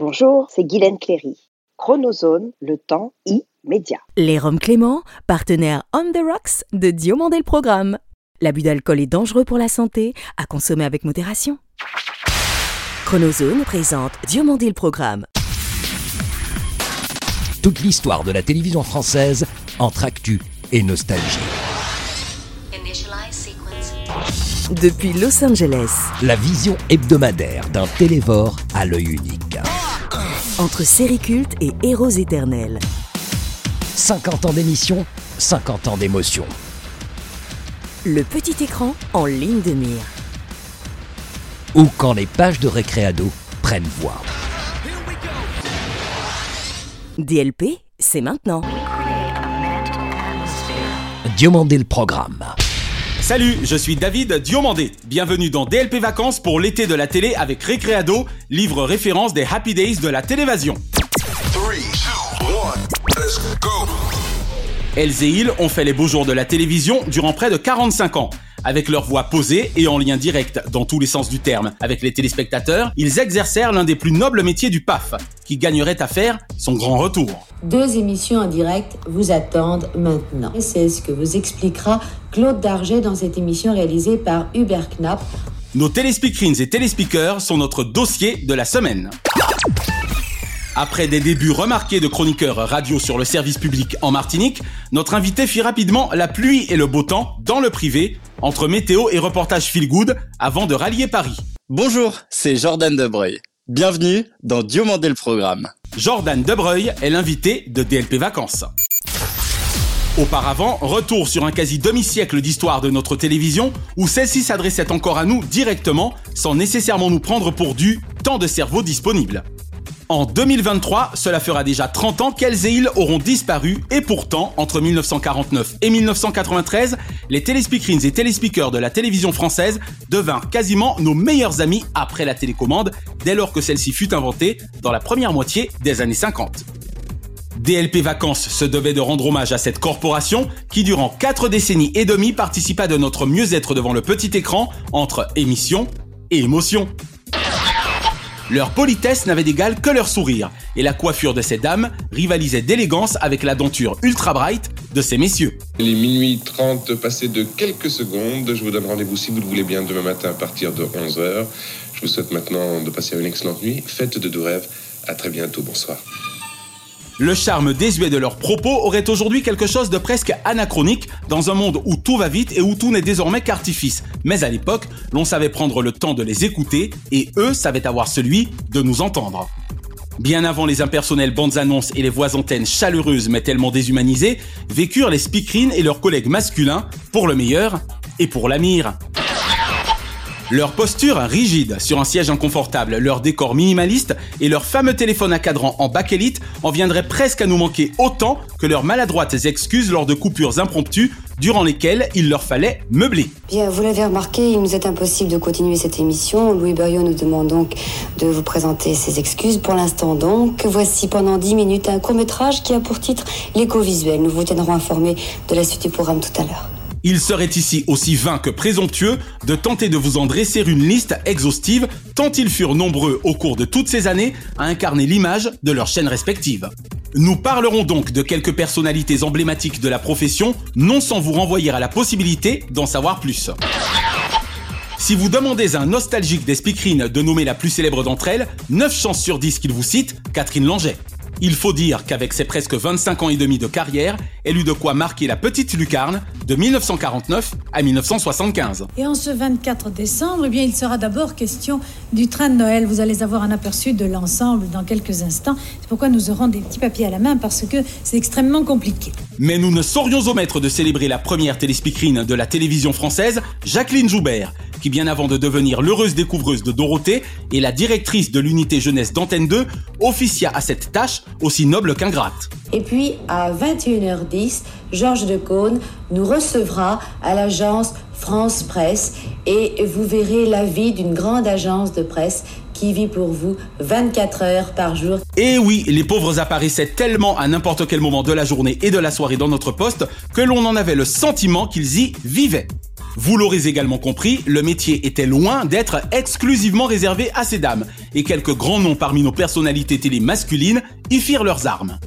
Bonjour, c'est Guylaine Cléry. Chronozone, le temps immédiat. Les Roms Clément, partenaire On the Rocks de Diomandé le Programme. L'abus d'alcool est dangereux pour la santé, à consommer avec modération. Chronozone présente Diomandé le Programme. Toute l'histoire de la télévision française entre actu et nostalgie. Depuis Los Angeles, La vision hebdomadaire d'un télévore à l'œil unique. Entre séries cultes et héros éternels. 50 ans d'émission, 50 ans d'émotion. Le petit écran en ligne de mire. Ou quand les pages de récréado prennent voix. DLP, c'est maintenant. Diomandé le programme. Salut, je suis David Diomandé. Bienvenue dans DLP Vacances pour l'été de la télé avec Récréado, livre référence des Happy Days de la télévision. Elles et ils ont fait les beaux jours de la télévision durant près de 45 ans. Avec leur voix posée et en lien direct dans tous les sens du terme avec les téléspectateurs, ils exercèrent l'un des plus nobles métiers du PAF, qui gagnerait à faire son grand retour. Deux émissions en direct vous attendent maintenant. Et C'est ce que vous expliquera Claude Darget dans cette émission réalisée par Hubert Knapp. Nos téléspeakerines et téléspeakers sont notre dossier de la semaine. Après des débuts remarqués de chroniqueurs radio sur le service public en Martinique, notre invité fit rapidement la pluie et le beau temps dans le privé, entre météo et reportage feel good, avant de rallier Paris. Bonjour, c'est Jordan Debreuil. Bienvenue dans Diomandé le programme. Jordan Debreuil est l'invité de DLP Vacances. Auparavant, retour sur un quasi demi-siècle d'histoire de notre télévision où celle-ci s'adressait encore à nous directement sans nécessairement nous prendre pour du temps de cerveau disponible. En 2023, cela fera déjà 30 ans qu'elles et auront disparu et pourtant, entre 1949 et 1993, les téléspeakerines et téléspeakers de la télévision française devinrent quasiment nos meilleurs amis après la télécommande dès lors que celle-ci fut inventée dans la première moitié des années 50. DLP Vacances se devait de rendre hommage à cette corporation qui, durant 4 décennies et demie, participa de notre mieux-être devant le petit écran entre émission et émotion. Leur politesse n'avait d'égal que leur sourire, et la coiffure de ces dames rivalisait d'élégance avec la denture ultra bright de ces messieurs. Il est minuit 30 passé de quelques secondes. Je vous donne rendez-vous si vous le voulez bien demain matin à partir de 11h. Je vous souhaite maintenant de passer une excellente nuit. Faites de doux rêves. À très bientôt. Bonsoir. Le charme désuet de leurs propos aurait aujourd'hui quelque chose de presque anachronique dans un monde où tout va vite et où tout n'est désormais qu'artifice. Mais à l'époque, l'on savait prendre le temps de les écouter et eux savaient avoir celui de nous entendre. Bien avant les impersonnelles bandes annonces et les voix antennes chaleureuses mais tellement déshumanisées, vécurent les speakerines et leurs collègues masculins pour le meilleur et pour la mire. Leur posture rigide sur un siège inconfortable, leur décor minimaliste et leur fameux téléphone à cadran en bakélite en viendraient presque à nous manquer autant que leurs maladroites excuses lors de coupures impromptues durant lesquelles il leur fallait meubler. Bien, vous l'avez remarqué, il nous est impossible de continuer cette émission. Louis Berriot nous demande donc de vous présenter ses excuses. Pour l'instant donc, voici pendant 10 minutes un court-métrage qui a pour titre L'éco-visuel. Nous vous tiendrons informés de la suite du programme tout à l'heure. Il serait ici aussi vain que présomptueux de tenter de vous en dresser une liste exhaustive, tant ils furent nombreux au cours de toutes ces années à incarner l'image de leurs chaînes respectives. Nous parlerons donc de quelques personnalités emblématiques de la profession, non sans vous renvoyer à la possibilité d'en savoir plus. Si vous demandez à un nostalgique des speakerines de nommer la plus célèbre d'entre elles, 9 chances sur 10 qu'il vous cite Catherine Langeais. Il faut dire qu'avec ses presque 25 ans et demi de carrière, elle eut de quoi marquer la petite lucarne de 1949 à 1975. Et en ce 24 décembre, eh bien, il sera d'abord question du train de Noël. Vous allez avoir un aperçu de l'ensemble dans quelques instants. C'est pourquoi nous aurons des petits papiers à la main parce que c'est extrêmement compliqué. Mais nous ne saurions omettre de célébrer la première téléspeakerine de la télévision française, Jacqueline Joubert, qui bien avant de devenir l'heureuse découvreuse de Dorothée et la directrice de l'unité jeunesse d'Antenne 2, officia à cette tâche aussi noble qu'ingrate. Et puis à 21h10, Georges Decaune nous recevra à l'agence France Presse et vous verrez la vie d'une grande agence de presse qui vit pour vous 24 heures par jour. Et oui, les pauvres apparaissaient tellement à n'importe quel moment de la journée et de la soirée dans notre poste que l'on en avait le sentiment qu'ils y vivaient. Vous l'aurez également compris, le métier était loin d'être exclusivement réservé à ces dames, et quelques grands noms parmi nos personnalités télé masculines y firent leurs armes.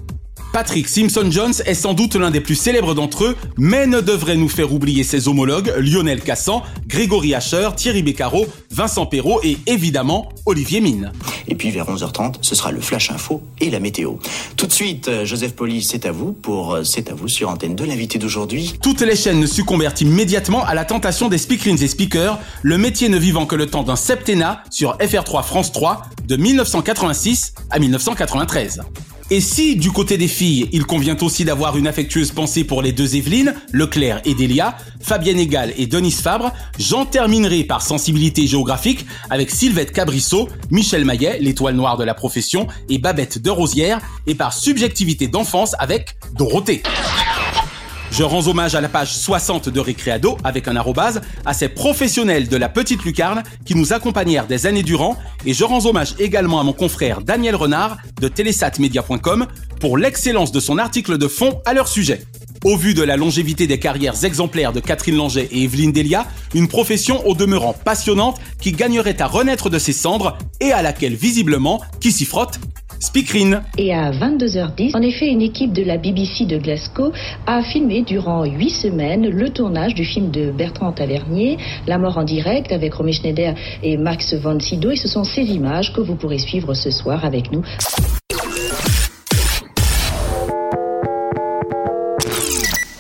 Patrick Simpson-Jones est sans doute l'un des plus célèbres d'entre eux, mais ne devrait nous faire oublier ses homologues Lionel Cassan, Grégory Hacher, Thierry Beccaro, Vincent Perrault et évidemment Olivier Mine. Et puis vers 11h30, ce sera le Flash Info et la météo. Tout de suite, euh, Joseph Poli, c'est à vous pour euh, C'est à vous sur Antenne de l'invité d'aujourd'hui. Toutes les chaînes succombèrent immédiatement à la tentation des speakerines et speakers, le métier ne vivant que le temps d'un septennat sur FR3 France 3 de 1986 à 1993. Et si, du côté des filles, il convient aussi d'avoir une affectueuse pensée pour les deux Evelyne, Leclerc et Delia, Fabienne Egal et Denise Fabre, j'en terminerai par sensibilité géographique avec Sylvette Cabrisseau, Michel Maillet, l'étoile noire de la profession, et Babette de Rosière, et par subjectivité d'enfance avec Dorothée. Je rends hommage à la page 60 de Récréado avec un arrobase à ces professionnels de la petite lucarne qui nous accompagnèrent des années durant et je rends hommage également à mon confrère Daniel Renard de télésatmedia.com pour l'excellence de son article de fond à leur sujet. Au vu de la longévité des carrières exemplaires de Catherine Langer et Evelyne Delia, une profession au demeurant passionnante qui gagnerait à renaître de ses cendres et à laquelle visiblement qui s'y frotte Speakerine. Et à 22h10, en effet, une équipe de la BBC de Glasgow a filmé durant 8 semaines le tournage du film de Bertrand Tavernier, La mort en direct, avec Romy Schneider et Max von Sydow. Et ce sont ces images que vous pourrez suivre ce soir avec nous.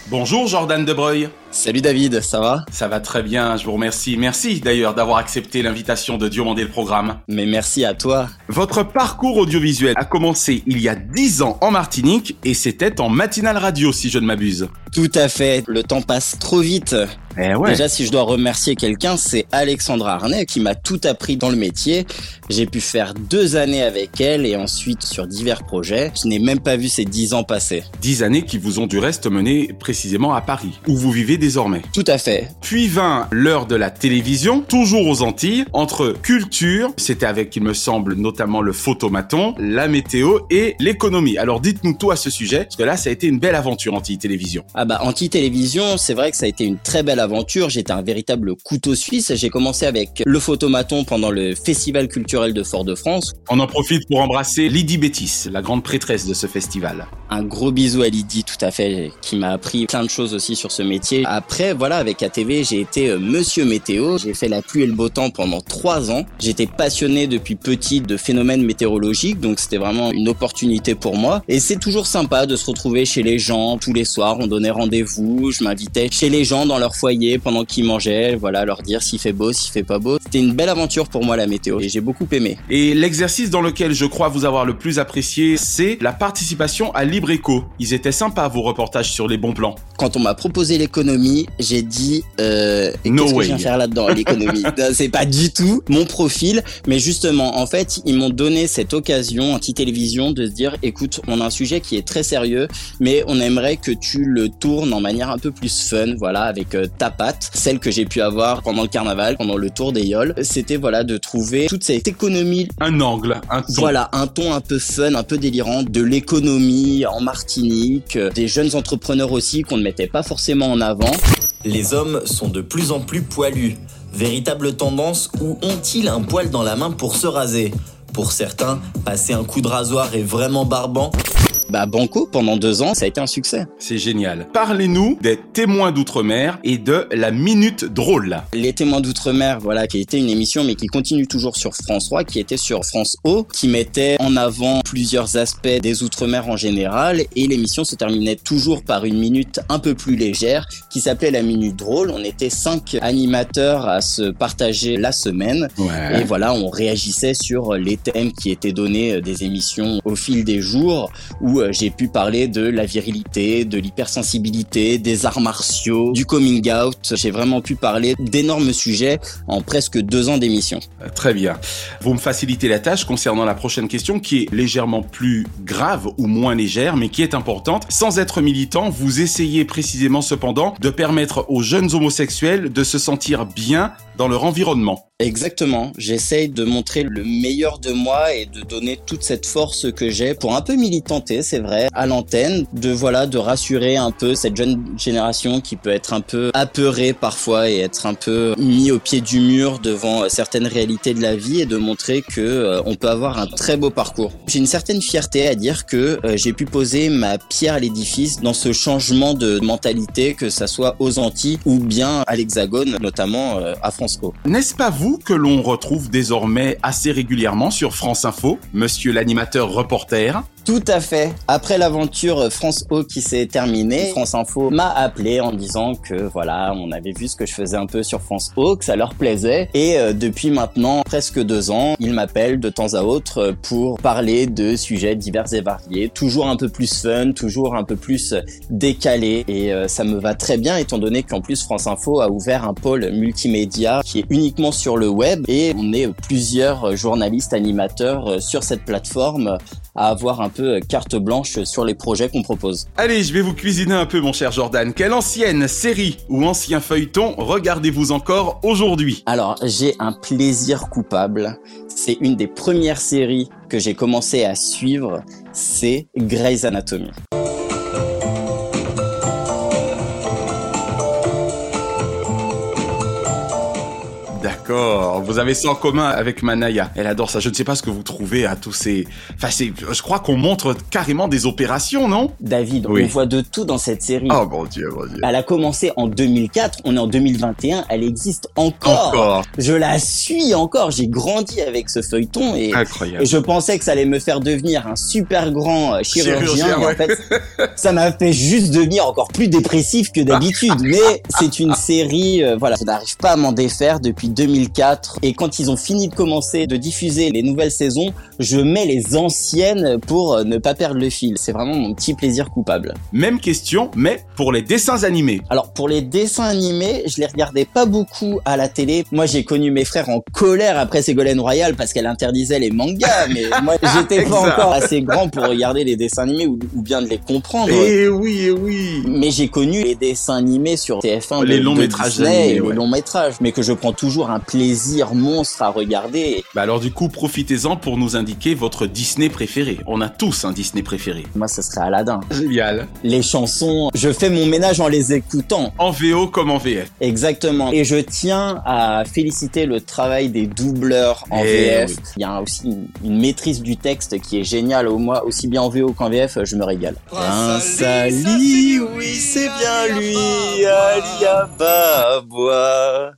Bonjour Jordan Debreuil. Salut David, ça va? Ça va très bien, je vous remercie. Merci d'ailleurs d'avoir accepté l'invitation de Diomandé le programme. Mais merci à toi. Votre parcours audiovisuel a commencé il y a 10 ans en Martinique et c'était en matinale radio si je ne m'abuse. Tout à fait, le temps passe trop vite. Eh ouais. Déjà, si je dois remercier quelqu'un, c'est Alexandra Arnay qui m'a tout appris dans le métier. J'ai pu faire deux années avec elle et ensuite sur divers projets. Je n'ai même pas vu ces dix ans passer. Dix années qui vous ont du reste mené précisément à Paris, où vous vivez désormais. Tout à fait. Puis vint l'heure de la télévision, toujours aux Antilles, entre culture, c'était avec, il me semble, notamment le photomaton, la météo et l'économie. Alors dites-nous tout à ce sujet, parce que là, ça a été une belle aventure anti-télévision. Ah bah, anti-télévision, c'est vrai que ça a été une très belle aventure. J'étais un véritable couteau suisse. J'ai commencé avec le photomaton pendant le Festival culturel de Fort-de-France. On en profite pour embrasser Lydie Bétis, la grande prêtresse de ce festival. Un gros bisou à Lydie, tout à fait, qui m'a appris plein de choses aussi sur ce métier. Après, voilà, avec ATV, j'ai été euh, Monsieur Météo. J'ai fait la pluie et le beau temps pendant trois ans. J'étais passionné depuis petit de phénomènes météorologiques, donc c'était vraiment une opportunité pour moi. Et c'est toujours sympa de se retrouver chez les gens tous les soirs. On donnait rendez-vous. Je m'invitais chez les gens dans leur foyer pendant qu'ils mangeaient, voilà, leur dire s'il fait beau, s'il fait pas beau. C'était une belle aventure pour moi la météo et j'ai beaucoup aimé. Et l'exercice dans lequel je crois vous avoir le plus apprécié, c'est la participation à Libre Éco. Ils étaient sympas vos reportages sur les bons plans. Quand on m'a proposé l'économie, j'ai dit euh, no qu'est-ce que je viens faire là-dedans l'économie C'est pas du tout mon profil, mais justement en fait ils m'ont donné cette occasion anti-télévision de se dire écoute on a un sujet qui est très sérieux, mais on aimerait que tu le tournes en manière un peu plus fun, voilà avec euh, ta patte, celle que j'ai pu avoir pendant le carnaval, pendant le tour des Yoles. C'était voilà de trouver toute cette économie, Un angle, un ton. voilà un ton un peu fun, un peu délirant de l'économie en Martinique, euh, des jeunes entrepreneurs aussi qu'on ne mettait pas forcément en avant. Les hommes sont de plus en plus poilus. Véritable tendance ou ont-ils un poil dans la main pour se raser? Pour certains, passer un coup de rasoir est vraiment barbant. Bah Banco pendant deux ans, ça a été un succès. C'est génial. Parlez-nous des témoins d'outre-mer et de la minute drôle. Les témoins d'outre-mer, voilà, qui était une émission mais qui continue toujours sur France 3, qui était sur France O, qui mettait en avant plusieurs aspects des outre-mer en général et l'émission se terminait toujours par une minute un peu plus légère qui s'appelait la minute drôle. On était cinq animateurs à se partager la semaine Ouais. et voilà, on réagissait sur les thèmes qui étaient donnés euh, des émissions au fil des jours euh, j'ai pu parler de la virilité, de l'hypersensibilité, des arts martiaux, du coming out. J'ai vraiment pu parler d'énormes sujets en presque deux ans d'émission. Euh, Très bien. Vous me facilitez la tâche concernant la prochaine question qui est légèrement plus grave ou moins légère, mais qui est importante. Sans être militant, vous essayez précisément cependant de permettre aux jeunes homosexuels de se sentir bien dans leur environnement. Exactement. J'essaye de montrer le meilleur de moi et de donner toute cette force que j'ai pour un peu militanter, c'est vrai, à l'antenne, de voilà, de rassurer un peu cette jeune génération qui peut être un peu apeurée parfois et être un peu mis au pied du mur devant certaines réalités de la vie et de montrer que euh, on peut avoir un très beau parcours. J'ai une certaine fierté à dire que euh, j'ai pu poser ma pierre à l'édifice dans ce changement de mentalité, que ça soit aux Antilles ou bien à l'Hexagone, notamment euh, à France Co. N'est-ce pas vous que l'on retrouve désormais assez régulièrement sur France Info, monsieur l'animateur reporter tout à fait. Après l'aventure France O qui s'est terminée, France Info m'a appelé en disant que voilà, on avait vu ce que je faisais un peu sur France O, que ça leur plaisait. Et euh, depuis maintenant presque deux ans, ils m'appellent de temps à autre pour parler de sujets divers et variés, toujours un peu plus fun, toujours un peu plus décalé. Et euh, ça me va très bien étant donné qu'en plus France Info a ouvert un pôle multimédia qui est uniquement sur le web et on est plusieurs journalistes animateurs euh, sur cette plateforme à avoir un peu carte blanche sur les projets qu'on propose. Allez, je vais vous cuisiner un peu mon cher Jordan. Quelle ancienne série ou ancien feuilleton regardez-vous encore aujourd'hui? Alors, j'ai un plaisir coupable. C'est une des premières séries que j'ai commencé à suivre, c'est Grey's Anatomy. D'accord. Vous avez ça en commun avec Manaya. Elle adore ça. Je ne sais pas ce que vous trouvez à tous ces. Enfin, je crois qu'on montre carrément des opérations, non? David, on voit de tout dans cette série. Oh mon dieu, mon dieu. Elle a commencé en 2004. On est en 2021. Elle existe encore. Encore. Je la suis encore. J'ai grandi avec ce feuilleton et, Incroyable. et je pensais que ça allait me faire devenir un super grand euh, chirurgien. Chirurgien, et en fait, ça m'a fait juste devenir encore plus dépressif que d'habitude. Mais c'est une série, euh, voilà, je n'arrive pas à m'en défaire depuis 2004. Et quand ils ont fini de commencer de diffuser les nouvelles saisons, je mets les anciennes pour euh, ne pas perdre le fil. C'est vraiment mon petit plaisir coupable. Même question, mais pour les dessins animés. Alors pour les dessins animés, je les regardais pas beaucoup à la télé. Moi j'ai connu mes frères en colère après Ségolène Royal parce qu'elle interdisait les mangas, mais moi j'étais pas encore assez grand pour regarder les dessins animés ou, ou bien de les comprendre. Eh oui, eh oui. Mais j'ai connu les dessins animés sur TF1, Les de- longs de métrages Disney animés, et ouais. les longs métrages, mais que je prends toujours un plaisir monstre à regarder. Bah alors du coup, profitez-en pour nous indiquer votre Disney préféré. On a tous un Disney préféré. Moi, ce serait Aladdin. Génial. Les chansons, je fais mon ménage en les écoutant. En VO comme en VF. Exactement. Et je tiens à féliciter le travail des doubleurs en Eh VF. oui. Il y a aussi une, une maîtrise du texte qui est géniale. Au moins, aussi bien en VO qu'en VF, je me régale. Prince Ali, oui, c'est bien lui, Ali Ababa.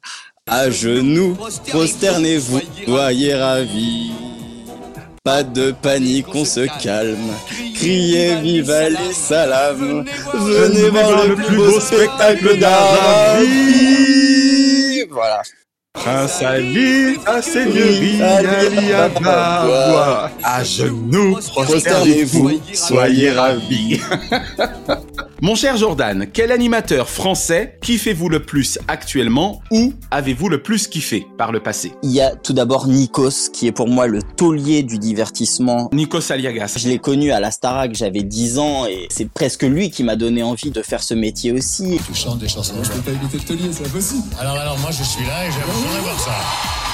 À genoux, prosternez-vous, soyez ravis. Pas de panique, on se calme. Criez vive Ali Salam. Venez voir le plus beau spectacle d'Arabie. Voilà. Prince Ali, à seigneurie, Ali. Ababa. À genoux, prosternez-vous, soyez ravis. Mon cher Jordan, quel animateur français kiffez-vous le plus actuellement ou avez-vous le plus kiffé par le passé? Il y a tout d'abord Nikos, qui est pour moi le taulier du divertissement. Nikos Aliagas. Je l'ai connu à la Starac, j'avais 10 ans et c'est presque lui qui m'a donné envie de faire ce métier aussi. Tu chantes des chansons, je peux pas éviter de te lier, c'est impossible. Alors, alors, moi je suis là et j'aimerais voir ça.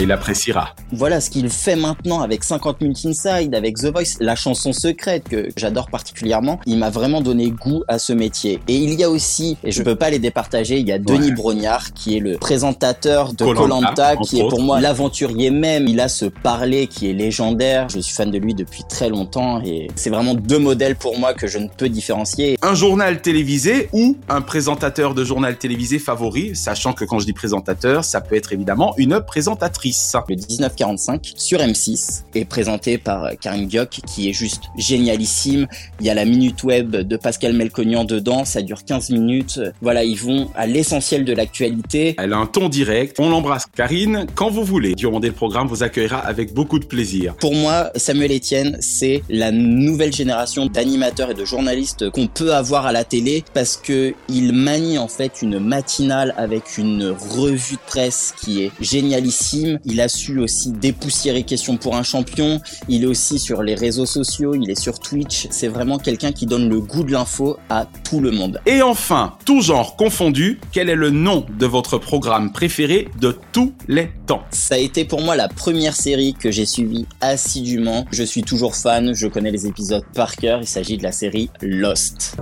Il appréciera. Voilà ce qu'il fait maintenant avec 50 Minutes Inside, avec The Voice, la chanson secrète que j'adore particulièrement. Il m'a vraiment donné goût à ce métier. Et il y a aussi, et je peux pas les départager, il y a Denis Ouais. Brognard qui est le présentateur de Colanta, qui est pour autres. moi l'aventurier même. Il a ce parler qui est légendaire. Je suis fan de lui depuis très longtemps et c'est vraiment deux modèles pour moi que je ne peux différencier. Un journal télévisé ou un présentateur de journal télévisé favori, sachant que quand je dis présentateur, ça peut être évidemment une présentatrice. Le 1945 sur M6 est présenté par Karine Dioc qui est juste génialissime. Il y a la minute web de Pascal Melconian dedans, ça dure 15 minutes. Voilà, ils vont à l'essentiel de l'actualité. Elle a un ton direct. On l'embrasse. Karine, quand vous voulez, Durant le programme vous accueillera avec beaucoup de plaisir. Pour moi, Samuel Etienne, c'est la nouvelle génération d'animateurs et de journalistes qu'on peut avoir à la télé parce que il manie en fait une matinale avec une revue de presse qui est génialissime Il a su aussi dépoussiérer Question pour un champion. Il est aussi sur les réseaux sociaux, il est sur Twitch. C'est vraiment quelqu'un qui donne le goût de l'info à tout le monde. Et enfin, tout genre confondu, quel est le nom de votre programme préféré de tous les temps? Ça a été pour moi la première série que j'ai suivie assidûment. Je suis toujours fan, je connais les épisodes par cœur. Il s'agit de la série Lost.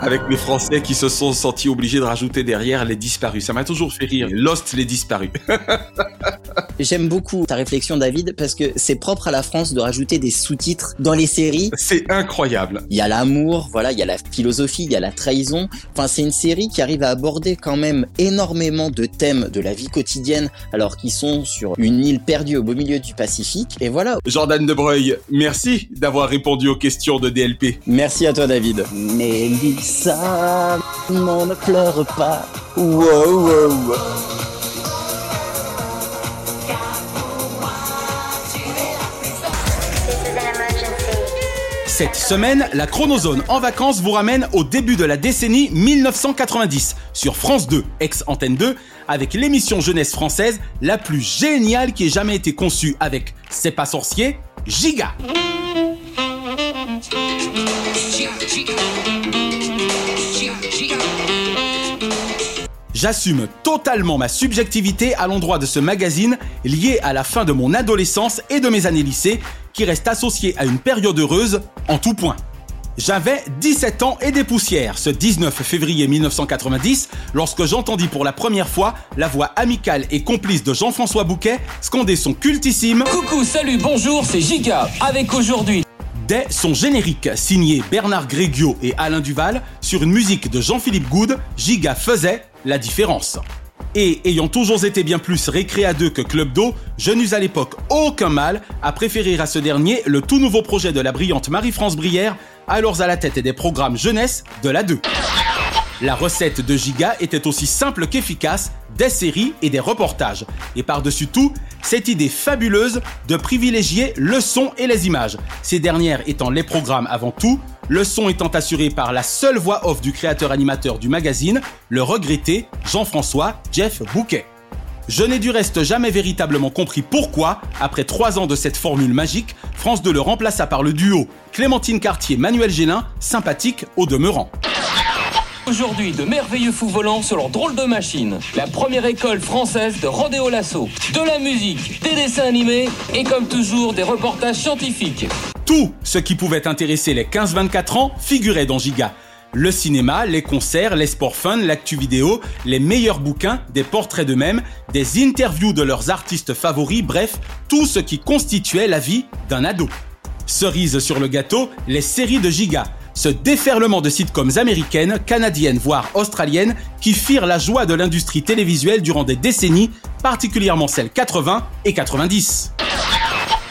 Avec les Français qui se sont sentis obligés de rajouter derrière les disparus. Ça m'a toujours fait rire. Lost les disparus. J'aime beaucoup ta réflexion, David, parce que c'est propre à la France de rajouter des sous-titres dans les séries. C'est incroyable. Il y a l'amour, voilà, il y a la philosophie, il y a la trahison. Enfin, c'est une série qui arrive à aborder quand même énormément de thèmes de la vie quotidienne, alors qu'ils sont sur une île perdue au beau milieu du Pacifique. Et voilà. Jordan de Breuil, merci d'avoir répondu aux questions de DLP. Merci à toi, David. Mélissa, non, ne pleure pas. Wow, wow, wow. Cette semaine, la chronozone en vacances vous ramène au début de la décennie 1990 sur France 2, ex-antenne 2, avec l'émission jeunesse française la plus géniale qui ait jamais été conçue avec C'est pas sorcier, Giga. J'assume totalement ma subjectivité à l'endroit de ce magazine lié à la fin de mon adolescence et de mes années lycée qui reste associé à une période heureuse en tout point. J'avais 17 ans et des poussières ce 19 février 1990 lorsque j'entendis pour la première fois la voix amicale et complice de Jean-François Bouquet scander son cultissime Coucou, salut, bonjour, c'est Giga avec aujourd'hui dès son générique signé Bernard Gréguiot et Alain Duval sur une musique de Jean-Philippe Goud, Giga faisait la différence. Et ayant toujours été bien plus récréa 2 que Club d'eau, je n'eus à l'époque aucun mal à préférer à ce dernier le tout nouveau projet de la brillante Marie-France Brière, alors à la tête des programmes jeunesse de la 2. La recette de Giga était aussi simple qu'efficace, des séries et des reportages. Et par-dessus tout, cette idée fabuleuse de privilégier le son et les images, ces dernières étant les programmes avant tout, le son étant assuré par la seule voix off du créateur animateur du magazine, le regretté Jean-François Jeff Bouquet. Je n'ai du reste jamais véritablement compris pourquoi, après trois ans de cette formule magique, France 2 le remplaça par le duo Clémentine Cartier-Manuel Gélin, sympathique au demeurant. Aujourd'hui, de merveilleux fous volants sur leur drôle de machine. La première école française de rodéo lasso. De la musique, des dessins animés et comme toujours des reportages scientifiques. Tout ce qui pouvait intéresser les 15-24 ans figurait dans Giga. Le cinéma, les concerts, les sports fun, l'actu vidéo, les meilleurs bouquins, des portraits d'eux-mêmes, des interviews de leurs artistes favoris, bref, tout ce qui constituait la vie d'un ado. Cerise sur le gâteau, les séries de Giga, ce déferlement de sitcoms américaines, canadiennes, voire australiennes, qui firent la joie de l'industrie télévisuelle durant des décennies, particulièrement celles 80 et 90.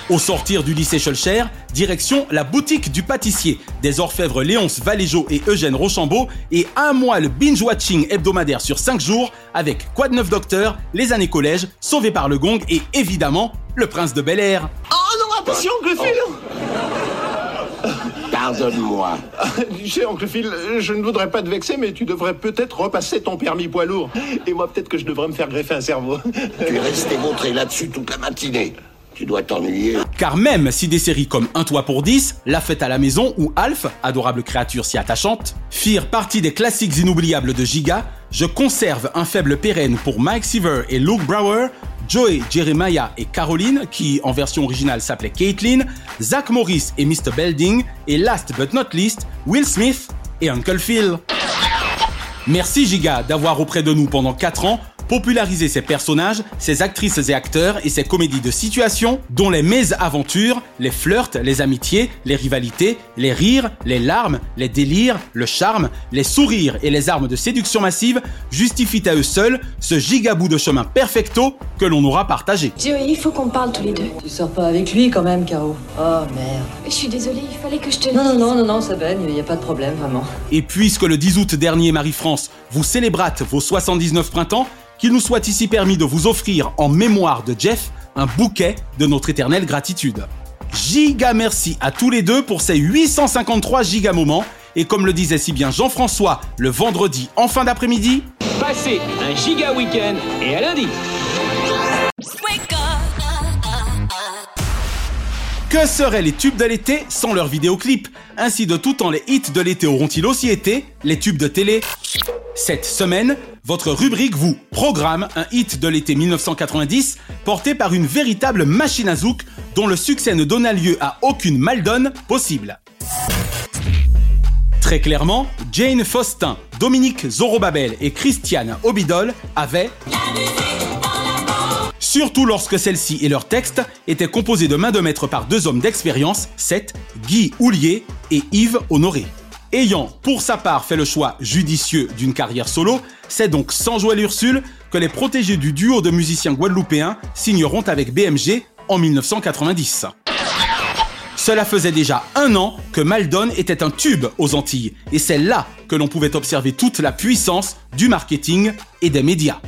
Au sortir du lycée Schulcher, direction la boutique du pâtissier des orfèvres Léonce Valéjo et Eugène Rochambeau et un mois le binge-watching hebdomadaire sur 5 jours avec Quoi de neuf docteur, les années collège, Sauvé par le gong et évidemment le prince de Bel Air. Oh non, attention, Phil Pardonne-moi. Tu sais, oncle Phil, je ne voudrais pas te vexer, mais tu devrais peut-être repasser ton permis poids lourd. Et moi, peut-être que je devrais me faire greffer un cerveau. Tu es resté montré là-dessus toute la matinée. Tu dois t'ennuyer. Car même si des séries comme Un toit pour 10, La fête à la maison ou Alf, adorable créature si attachante, firent partie des classiques inoubliables de Giga, je conserve un faible pérenne pour Mike Seaver et Luke Brower, Joey, Jeremiah et Caroline, qui en version originale s'appelait Caitlin, Zach Morris et Mr. Belding, et last but not least, Will Smith et Uncle Phil. Merci Giga d'avoir auprès de nous pendant 4 ans popularisé ces personnages, ces actrices et acteurs et ces comédies de situation dont les mésaventures, les flirts, les amitiés, les rivalités, les rires, les larmes, les délires, le charme, les sourires et les armes de séduction massive justifient à eux seuls ce gigabou de chemin perfecto que l'on aura partagé. Joey, il faut qu'on parle tous les deux. Tu sors pas avec lui quand même, Caro. Oh merde. Je suis désolée, il fallait que je te Non, non, non, non, non, ça baigne, il n'y a pas de problème, vraiment. Et puisque le 10 août dernier, Marie-France, vous célébrate vos 79 printemps, qu'il nous soit ici permis de vous offrir en mémoire de Jeff un bouquet de notre éternelle gratitude. giga merci à tous les deux pour ces 853 giga moments. Et comme le disait si bien Jean-François le vendredi en fin d'après-midi, Passez un giga week-end et à lundi. Que seraient les tubes de l'été sans leurs vidéoclips? Ainsi de tout temps les hits de l'été auront-ils aussi été les tubes de télé? Cette semaine, votre rubrique vous programme un hit de l'été 1990 porté par une véritable machine à zouk dont le succès ne donna lieu à aucune maldonne possible. Très clairement, Jane Faustin, Dominique Zorobabel et Christiane Obidol avaient Surtout lorsque celle-ci et leur texte étaient composés de main de maître par deux hommes d'expérience, Seth, Guy Houlier et Yves Honoré. Ayant pour sa part fait le choix judicieux d'une carrière solo, c'est donc sans Joël Ursule que les protégés du duo de musiciens guadeloupéens signeront avec BMG en 1990. Cela faisait déjà un an que Maldon était un tube aux Antilles, et c'est là que l'on pouvait observer toute la puissance du marketing et des médias.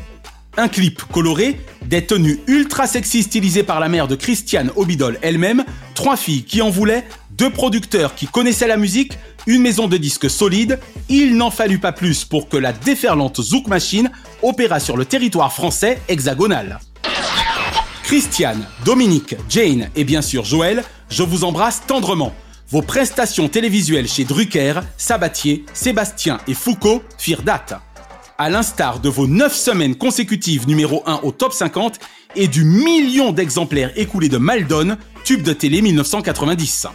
Un clip coloré, des tenues ultra sexy stylisées par la mère de Christiane Obidol elle-même, trois filles qui en voulaient, deux producteurs qui connaissaient la musique, une maison de disques solide, il n'en fallut pas plus pour que la déferlante Zouk Machine opéra sur le territoire français hexagonal. Christiane, Dominique, Jane et bien sûr Joël, je vous embrasse tendrement. Vos prestations télévisuelles chez Drucker, Sabatier, Sébastien et Foucault firent date. À l'instar de vos 9 semaines consécutives numéro 1 au top 50 et du million d'exemplaires écoulés de Maldon, tube de télé 1990.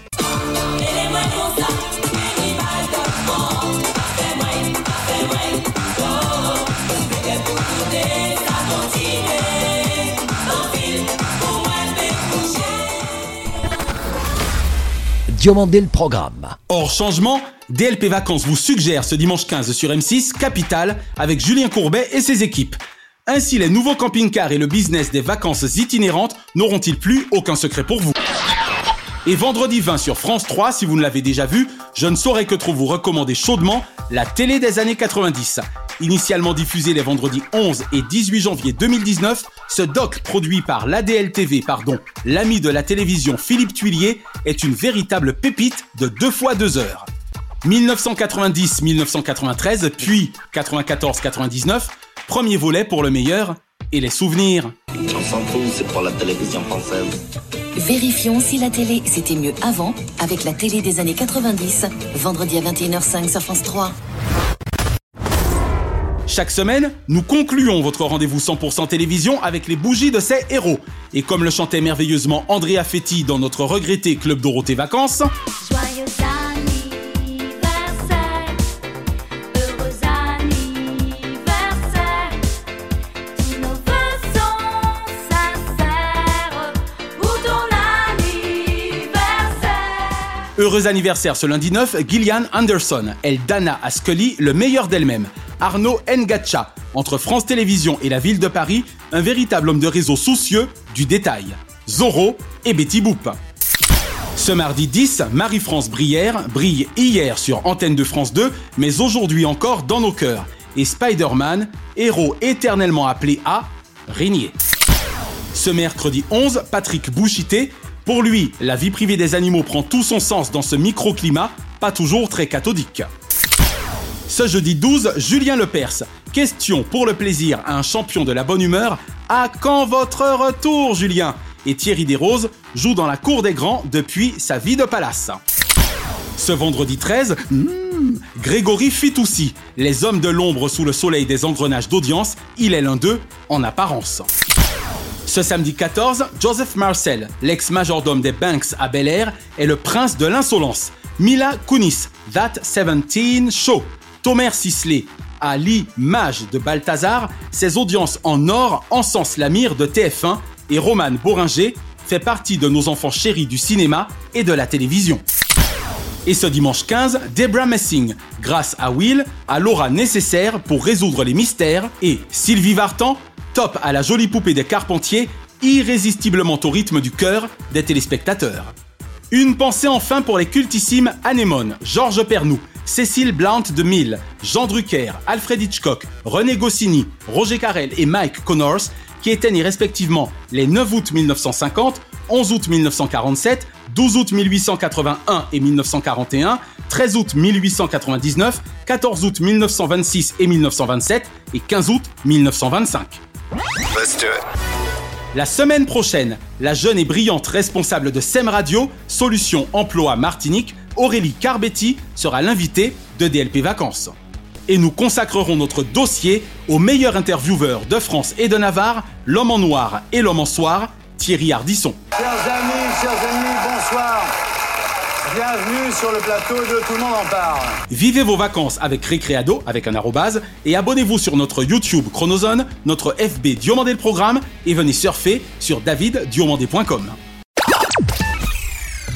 Le programme. Hors changement, DLP Vacances vous suggère ce dimanche 15 sur M6 Capital avec Julien Courbet et ses équipes. Ainsi, les nouveaux camping-cars et le business des vacances itinérantes n'auront-ils plus aucun secret pour vous? Et vendredi 20 sur France 3, si vous ne l'avez déjà vu, je ne saurais que trop vous recommander chaudement la télé des années 90. Initialement diffusé les vendredis 11 et 18 janvier 2019, ce doc produit par l'ADL-TV, pardon, l'ami de la télévision Philippe Tuillier, est une véritable pépite de deux fois deux heures. 1990-1993, puis 94-99, premier volet pour le meilleur et les souvenirs. Vérifions si la télé c'était mieux avant avec la télé des années 90, vendredi à 21h05 sur France 3. Chaque semaine, nous concluons votre rendez-vous 100% télévision avec les bougies de ces héros. Et comme le chantait merveilleusement Andrea Fetti dans notre regretté Club Dorothée Vacances, Joyeux Heureux anniversaire ce lundi 9, Gillian Anderson. Elle dana à Scully le meilleur d'elle-même. Arnaud Ngacha. Entre France Télévisions et la ville de Paris, un véritable homme de réseau soucieux du détail. Zorro et Betty Boop. Ce mardi 10, Marie-France Brière brille hier sur Antenne de France 2, mais aujourd'hui encore dans nos cœurs. Et Spider-Man, héros éternellement appelé à régner. Ce mercredi 11, Patrick Bouchité. Pour lui, la vie privée des animaux prend tout son sens dans ce microclimat, pas toujours très cathodique. Ce jeudi 12, Julien Lepers. Question pour le plaisir à un champion de la bonne humeur. À quand votre retour, Julien? Et Thierry Desroses joue dans la cour des grands depuis sa vie de palace. Ce vendredi 13, hmm, Grégory Fitoussi. Les hommes de l'ombre sous le soleil des engrenages d'audience, il est l'un d'eux en apparence. Ce samedi 14, Joseph Marcel, l'ex-majordome des Banks à Bel Air, est le prince de l'insolence. Mila Kunis, That 17 Show. Tomer Sisley, à l'image de Balthazar, ses audiences en or encensent la mire de TF1 et Roman Boringer fait partie de nos enfants chéris du cinéma et de la télévision. Et ce dimanche 15, Debra Messing, grâce à Will, a l'aura nécessaire pour résoudre les mystères et Sylvie Vartan, top à la jolie poupée des Carpentiers, irrésistiblement au rythme du cœur des téléspectateurs. Une pensée enfin pour les cultissimes Anémone, Georges Pernou, Cécile Blount de Mille, Jean Drucker, Alfred Hitchcock, René Goscinny, Roger Carrel et Mike Connors, qui éteignent respectivement les 9 août 1950, 11 août 1947, 12 août 1881 et 1941, 13 août 1899, 14 août 1926 et 1927 et 15 août 1925. Let's do it. La semaine prochaine, la jeune et brillante responsable de SEM Radio, Solutions Emploi Martinique, Aurélie Carbetti, sera l'invitée de DLP Vacances. Et nous consacrerons notre dossier au meilleur intervieweur de France et de Navarre, l'homme en noir et l'homme en soir, Thierry Ardisson. Chers amis, chers ennemis, bonsoir. Bienvenue sur le plateau de Tout le monde en parle. Vivez vos vacances avec Récréado, avec un arrobase, et abonnez-vous sur notre YouTube Chronozone, notre FB Diomandé le programme, et venez surfer sur daviddiomandé.com.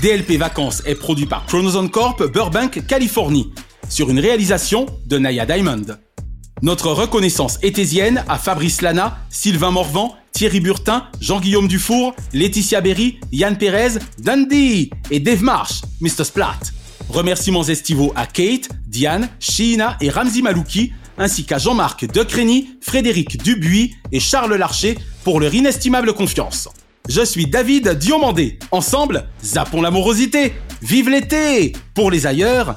DLP Vacances est produit par Chronozone Corp, Burbank, Californie, sur une réalisation de Naya Diamond. Notre reconnaissance étésienne à Fabrice Lana, Sylvain Morvan, Thierry Burtin, Jean-Guillaume Dufour, Laetitia Berry, Yann Pérez, Dundee et Dave Marsh, Mr. Splat. Remerciements estivaux à Kate, Diane, Sheena et Ramzi Malouki, ainsi qu'à Jean-Marc Decrény, Frédéric Dubuis et Charles Larcher pour leur inestimable confiance. Je suis David Diomandé. Ensemble, zappons l'amorosité. Vive l'été Pour les ailleurs